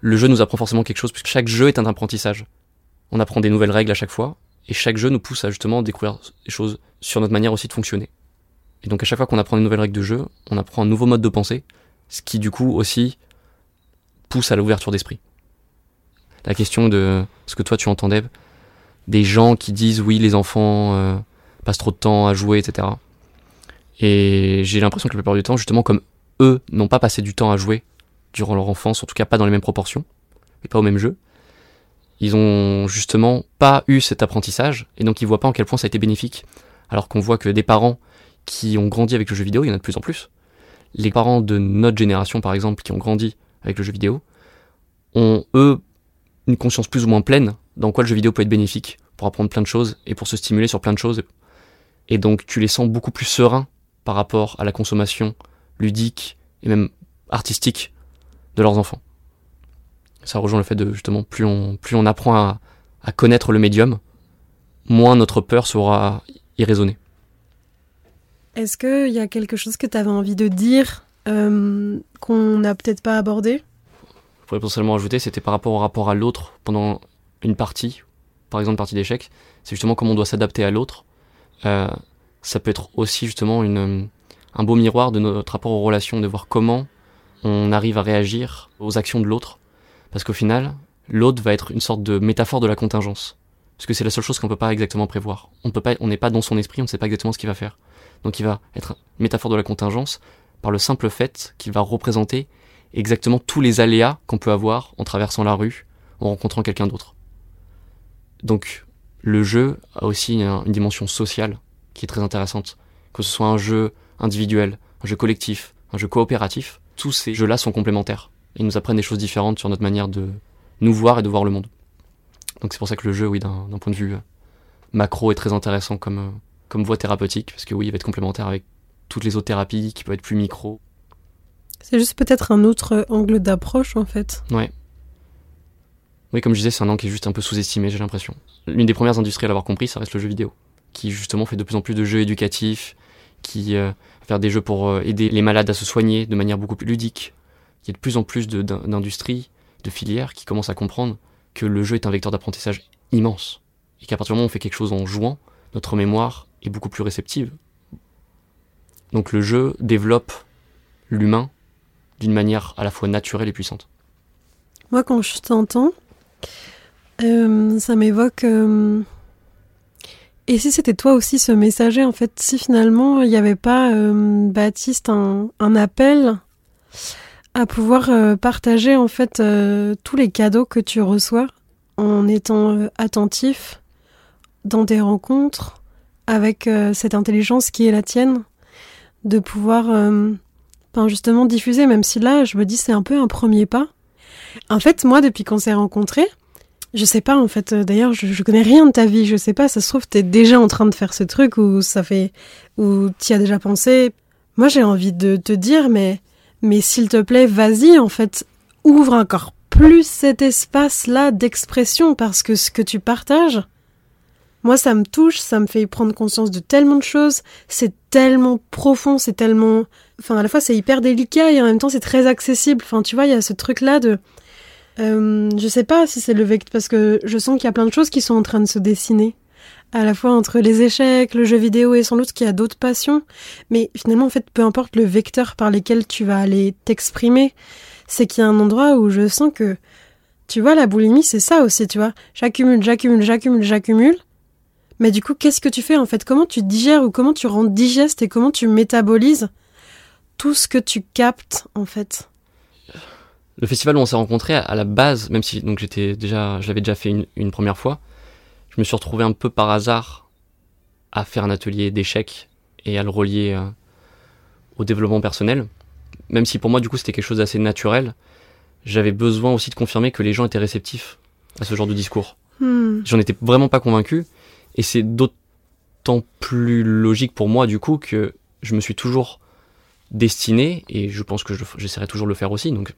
le jeu nous apprend forcément quelque chose puisque chaque jeu est un apprentissage. On apprend des nouvelles règles à chaque fois et chaque jeu nous pousse à justement découvrir des choses sur notre manière aussi de fonctionner. Et donc à chaque fois qu'on apprend une nouvelle règle de jeu, on apprend un nouveau mode de pensée, ce qui du coup aussi pousse à l'ouverture d'esprit. La question de ce que toi tu entendais, des gens qui disent oui les enfants euh, passent trop de temps à jouer, etc. Et j'ai l'impression que la plupart du temps, justement comme eux n'ont pas passé du temps à jouer durant leur enfance, en tout cas pas dans les mêmes proportions, et pas au même jeu, ils ont justement pas eu cet apprentissage, et donc ils voient pas en quel point ça a été bénéfique. Alors qu'on voit que des parents qui ont grandi avec le jeu vidéo, il y en a de plus en plus. les parents de notre génération, par exemple, qui ont grandi avec le jeu vidéo, ont, eux, une conscience plus ou moins pleine dans quoi le jeu vidéo peut être bénéfique pour apprendre plein de choses et pour se stimuler sur plein de choses. Et donc, tu les sens beaucoup plus sereins par rapport à la consommation ludique et même artistique de leurs enfants. Ça rejoint le fait de, justement, plus on, apprend à, connaître le médium, moins notre peur sera y raisonner. Est-ce qu'il y a quelque chose que tu avais envie de dire euh, qu'on n'a peut-être pas abordé? Je pourrais potentiellement ajouter, c'était par rapport au rapport à l'autre pendant une partie, par exemple partie d'échecs, c'est justement comment on doit s'adapter à l'autre. Euh, ça peut être aussi justement une, un beau miroir de notre rapport aux relations, de voir comment on arrive à réagir aux actions de l'autre. Parce qu'au final, l'autre va être une sorte de métaphore de la contingence. Parce que c'est la seule chose qu'on peut pas exactement prévoir. On peut pas, n'est pas dans son esprit, on ne sait pas exactement ce qu'il va faire. Donc il va être métaphore de la contingence par le simple fait qu'il va représenter exactement tous les aléas qu'on peut avoir en traversant la rue, en rencontrant quelqu'un d'autre. Donc le jeu a aussi une dimension sociale qui est très intéressante. Que ce soit un jeu individuel, un jeu collectif, un jeu coopératif, tous ces jeux-là sont complémentaires. Ils nous apprennent des choses différentes sur notre manière de nous voir et de voir le monde. Donc c'est pour ça que le jeu, oui, d'un point de vue euh, macro, est très intéressant comme, euh, comme voie thérapeutique, parce que oui, il va être complémentaire avec toutes les autres thérapies qui peuvent être plus micro. C'est juste peut-être un autre angle d'approche en fait. Ouais. Oui, comme je disais, c'est un angle qui est juste un peu sous-estimé, j'ai l'impression. L'une des premières industries à l'avoir compris, ça reste le jeu vidéo, qui justement fait de plus en plus de jeux éducatifs, qui euh, faire des jeux pour euh, aider les malades à se soigner de manière beaucoup plus ludique. Il y a de plus en plus d'industries, de, filières qui commencent à comprendre que le jeu est un vecteur d'apprentissage immense. Et qu'à partir du moment où on fait quelque chose en jouant, notre mémoire est beaucoup plus réceptive. Donc le jeu développe l'humain d'une manière à la fois naturelle et puissante. Moi, quand je t'entends, euh, ça m'évoque. Euh, et si c'était toi aussi ce messager, en fait, si finalement il n'y avait pas, euh, Baptiste, un, un, appel à pouvoir partager en fait tous les cadeaux que tu reçois en étant attentif dans tes rencontres avec cette intelligence qui est la tienne, de pouvoir ben justement diffuser, même si là je me dis c'est un peu un premier pas. En fait, moi depuis qu'on s'est rencontrés, je sais pas en fait. Euh, d'ailleurs, je, je, connais rien de ta vie. Je sais pas. Ça se trouve, t'es déjà en train de faire ce truc ou ça fait ou t'y as déjà pensé. Moi, j'ai envie de te dire, mais mais s'il te plaît, vas-y en fait, ouvre encore plus cet espace-là d'expression parce que ce que tu partages, moi, ça me touche, ça me fait prendre conscience de tellement de choses. C'est tellement profond, c'est tellement, enfin, à la fois c'est hyper délicat et en même temps c'est très accessible. Enfin, tu vois, il y a ce truc-là de euh, je sais pas si c'est le vecteur, parce que je sens qu'il y a plein de choses qui sont en train de se dessiner. À la fois entre les échecs, le jeu vidéo et sans doute qu'il y a d'autres passions. Mais finalement, en fait, peu importe le vecteur par lequel tu vas aller t'exprimer, c'est qu'il y a un endroit où je sens que, tu vois, la boulimie, c'est ça aussi, tu vois. J'accumule, j'accumule, j'accumule, j'accumule. Mais du coup, qu'est-ce que tu fais en fait? Comment tu digères ou comment tu rends digeste et comment tu métabolises tout ce que tu captes en fait? Le festival où on s'est rencontrés, à la base, même si donc j'étais déjà, j'avais déjà fait une, première fois, je me suis retrouvé un peu par hasard à faire un atelier d'échecs et à le relier euh, au développement personnel. Même si pour moi, du coup, c'était quelque chose d'assez naturel, j'avais besoin aussi de confirmer que les gens étaient réceptifs à ce genre de discours. Hmm. J'en étais vraiment pas convaincu, et c'est d'autant plus logique pour moi, du coup, que je me suis toujours destiné, et je pense que j'essaierai toujours de le faire aussi, donc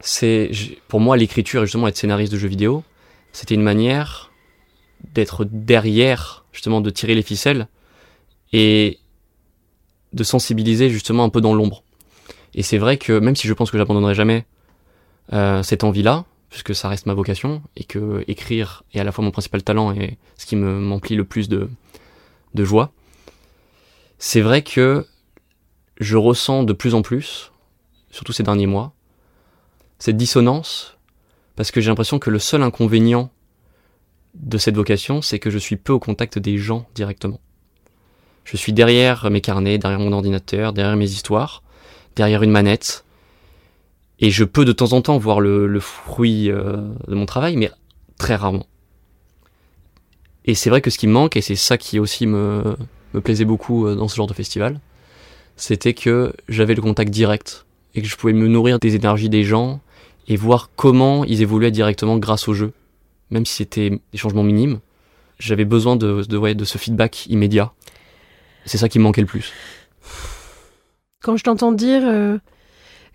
c'est pour moi l'écriture et justement être scénariste de jeux vidéo, c'était une manière d'être derrière, justement de tirer les ficelles et de sensibiliser justement un peu dans l'ombre. Et c'est vrai que même si je pense que j'abandonnerai jamais euh, cette envie-là, puisque ça reste ma vocation et que écrire est à la fois mon principal talent et ce qui me m'emplit le plus de, de joie, c'est vrai que je ressens de plus en plus, surtout ces derniers mois, cette dissonance, parce que j'ai l'impression que le seul inconvénient de cette vocation, c'est que je suis peu au contact des gens directement. Je suis derrière mes carnets, derrière mon ordinateur, derrière mes histoires, derrière une manette, et je peux de temps en temps voir le, fruit euh, de mon travail, mais très rarement. Et c'est vrai que ce qui me manque, et c'est ça qui aussi me, me plaisait beaucoup euh, dans ce genre de festival, c'était que j'avais le contact direct et que je pouvais me nourrir des énergies des gens et voir comment ils évoluaient directement grâce au jeu, même si c'était des changements minimes. J'avais besoin de, de, de ce feedback immédiat. C'est ça qui me manquait le plus. Quand je t'entends dire, euh,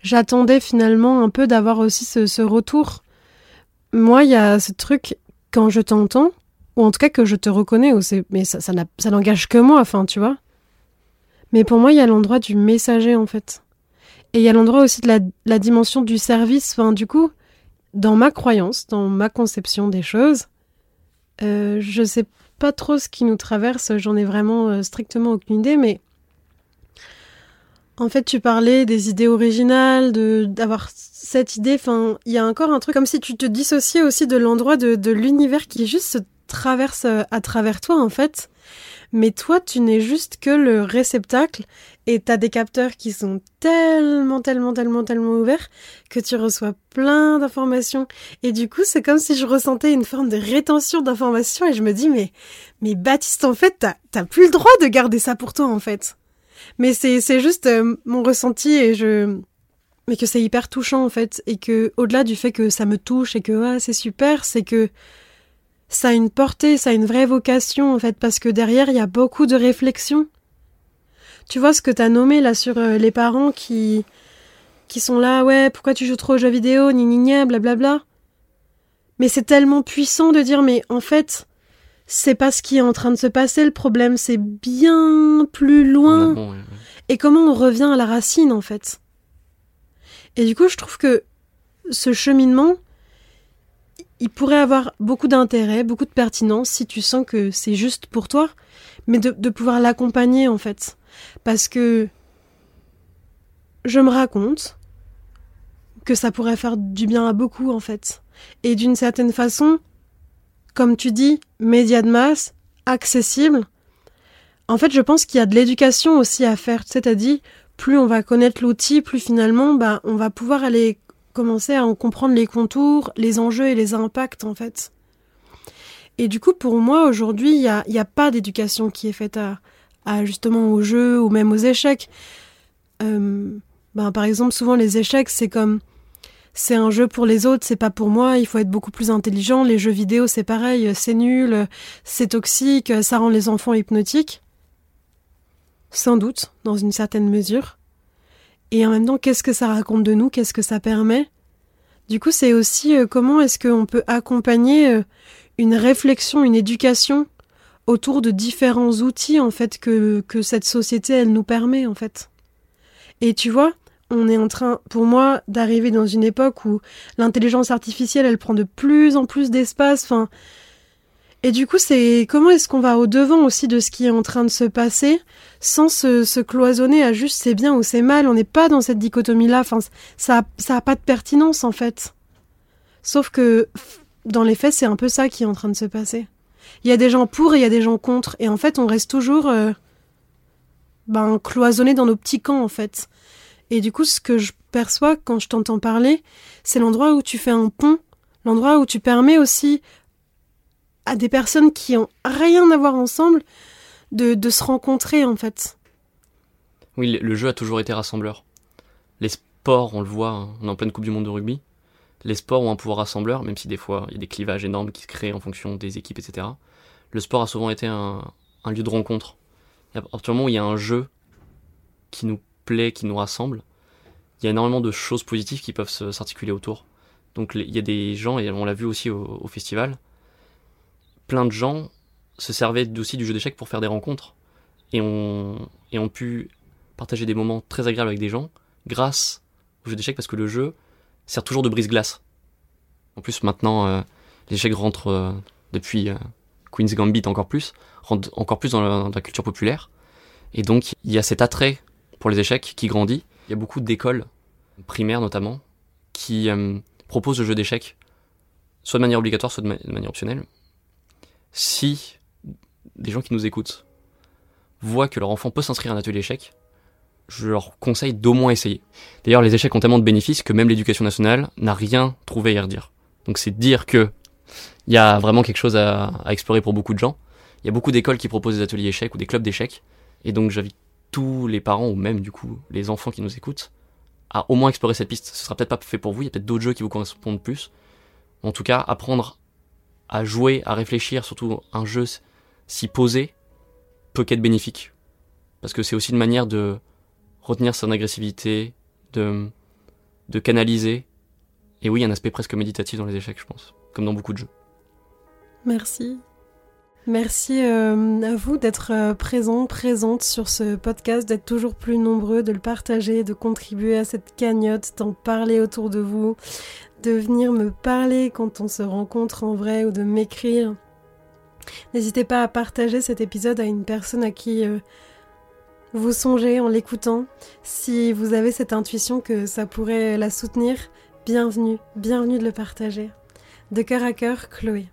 j'attendais finalement un peu d'avoir aussi ce, ce retour. Moi, il y a ce truc, quand je t'entends, ou en tout cas que je te reconnais, mais ça, ça n'engage que moi, enfin, tu vois. Mais pour moi, il y a l'endroit du messager, en fait. Et il y a l'endroit aussi de la, la, dimension du service. Enfin, du coup, dans ma croyance, dans ma conception des choses, euh, je sais pas trop ce qui nous traverse, j'en ai vraiment euh, strictement aucune idée, mais en fait, tu parlais des idées originales, de d'avoir cette idée. Enfin, il y a encore un truc comme si tu te dissociais aussi de l'endroit de, de l'univers qui juste se traverse euh, à travers toi, en fait. Mais toi, tu n'es juste que le réceptacle et t'as des capteurs qui sont tellement, tellement, tellement, tellement ouverts que tu reçois plein d'informations. Et du coup, c'est comme si je ressentais une forme de rétention d'informations et je me dis, mais, mais Baptiste, en fait, t'as, plus le droit de garder ça pour toi, en fait. Mais c'est, juste euh, mon ressenti et je, mais que c'est hyper touchant, en fait. Et que, au-delà du fait que ça me touche et que, ah, c'est super, c'est que, ça a une portée, ça a une vraie vocation en fait, parce que derrière il y a beaucoup de réflexion. Tu vois ce que t'as nommé là sur euh, les parents qui qui sont là, ouais, pourquoi tu joues trop aux jeux vidéo, ni ni blablabla. Mais c'est tellement puissant de dire, mais en fait, c'est pas ce qui est en train de se passer le problème, c'est bien plus loin. Et comment on revient à la racine en fait. Et du coup, je trouve que ce cheminement, il pourrait avoir beaucoup d'intérêt, beaucoup de pertinence si tu sens que c'est juste pour toi, mais de, pouvoir l'accompagner en fait. Parce que je me raconte que ça pourrait faire du bien à beaucoup en fait. Et d'une certaine façon, comme tu dis, média de masse, accessible. En fait, je pense qu'il y a de l'éducation aussi à faire. Dit, plus on va connaître l'outil, plus finalement, bah, on va pouvoir aller commencer à en comprendre les contours, les enjeux et les impacts en fait. Et du coup, pour moi, aujourd'hui, il n'y a, pas d'éducation qui est faite à, à, justement aux jeux ou même aux échecs. Euh, ben, par exemple, souvent les échecs, c'est comme c'est un jeu pour les autres, c'est pas pour moi, il faut être beaucoup plus intelligent. Les jeux vidéo, c'est pareil, c'est nul, c'est toxique, ça rend les enfants hypnotiques. Sans doute, dans une certaine mesure. Et en même temps, qu'est-ce que ça raconte de nous? Qu'est-ce que ça permet? Du coup, c'est aussi euh, comment est-ce qu'on peut accompagner euh, une réflexion, une éducation autour de différents outils en fait que, que cette société elle nous permet en fait. Et tu vois, on est en train, pour moi, d'arriver dans une époque où l'intelligence artificielle elle prend de plus en plus d'espace. Enfin, et du coup, c'est comment est-ce qu'on va au devant aussi de ce qui est en train de se passer sans se, cloisonner à juste c'est bien ou c'est mal? On n'est pas dans cette dichotomie-là. Ça, ça pas de pertinence en fait. Sauf que dans les faits, c'est un peu ça qui est en train de se passer. Il y a des gens pour et il y a des gens contre. Et en fait, on reste toujours euh, ben, cloisonné dans nos petits camps en fait. Et du coup, ce que je perçois quand je t'entends parler, c'est l'endroit où tu fais un pont, l'endroit où tu permets aussi à des personnes qui ont rien à voir ensemble de, se rencontrer en fait. Oui, le jeu a toujours été rassembleur. Les sports, on le voit, hein, on est en pleine Coupe du Monde de rugby. Les sports ont un pouvoir rassembleur, même si des fois il y a des clivages énormes qui se créent en fonction des équipes, etc. Le sport a souvent été un, un lieu de rencontre. à partir du moment où il y a un jeu qui nous plaît, qui nous rassemble, il y a énormément de choses positives qui peuvent s'articuler autour. Donc il y a des gens, et on l'a vu aussi au festival, plein de gens se servaient aussi du jeu d'échecs pour faire des rencontres et ont, et pu partager des moments très agréables avec des gens grâce au jeu d'échecs parce que le jeu sert toujours de brise-glace. En plus, maintenant, euh, les échecs rentrent euh, depuis euh, Queen's Gambit encore plus, rentrent encore plus dans la, culture populaire. Et donc, il y a cet attrait pour les échecs qui grandit. Il y a beaucoup d'écoles, primaires notamment, qui proposent le jeu d'échecs, soit de manière obligatoire, soit de manière optionnelle, si des gens qui nous écoutent voient que leur enfant peut s'inscrire à un atelier échec, je leur conseille d'au moins essayer. D'ailleurs, les échecs ont tellement de bénéfices que même l'éducation nationale n'a rien trouvé à y redire. Donc c'est dire que il y a vraiment quelque chose à, explorer pour beaucoup de gens. Il y a beaucoup d'écoles qui proposent des ateliers échecs ou des clubs d'échecs. Et donc j'invite tous les parents ou même du coup les enfants qui nous écoutent à au moins explorer cette piste. Ce sera peut-être pas fait pour vous, il y a peut-être d'autres jeux qui vous correspondent plus. En tout cas, apprendre à jouer, à réfléchir, surtout un jeu si posé, peut qu'être bénéfique. Parce que c'est aussi une manière de retenir son agressivité, de, canaliser. Et oui, un aspect presque méditatif dans les échecs, je pense, comme dans beaucoup de jeux. Merci. Merci euh, à vous d'être euh, présent, présente sur ce podcast, d'être toujours plus nombreux, de le partager, de contribuer à cette cagnotte, d'en parler autour de vous, de venir me parler quand on se rencontre en vrai ou de m'écrire. N'hésitez pas à partager cet épisode à une personne à qui euh, vous songez en l'écoutant. Si vous avez cette intuition que ça pourrait la soutenir, bienvenue, bienvenue de le partager. De cœur à cœur, Chloé.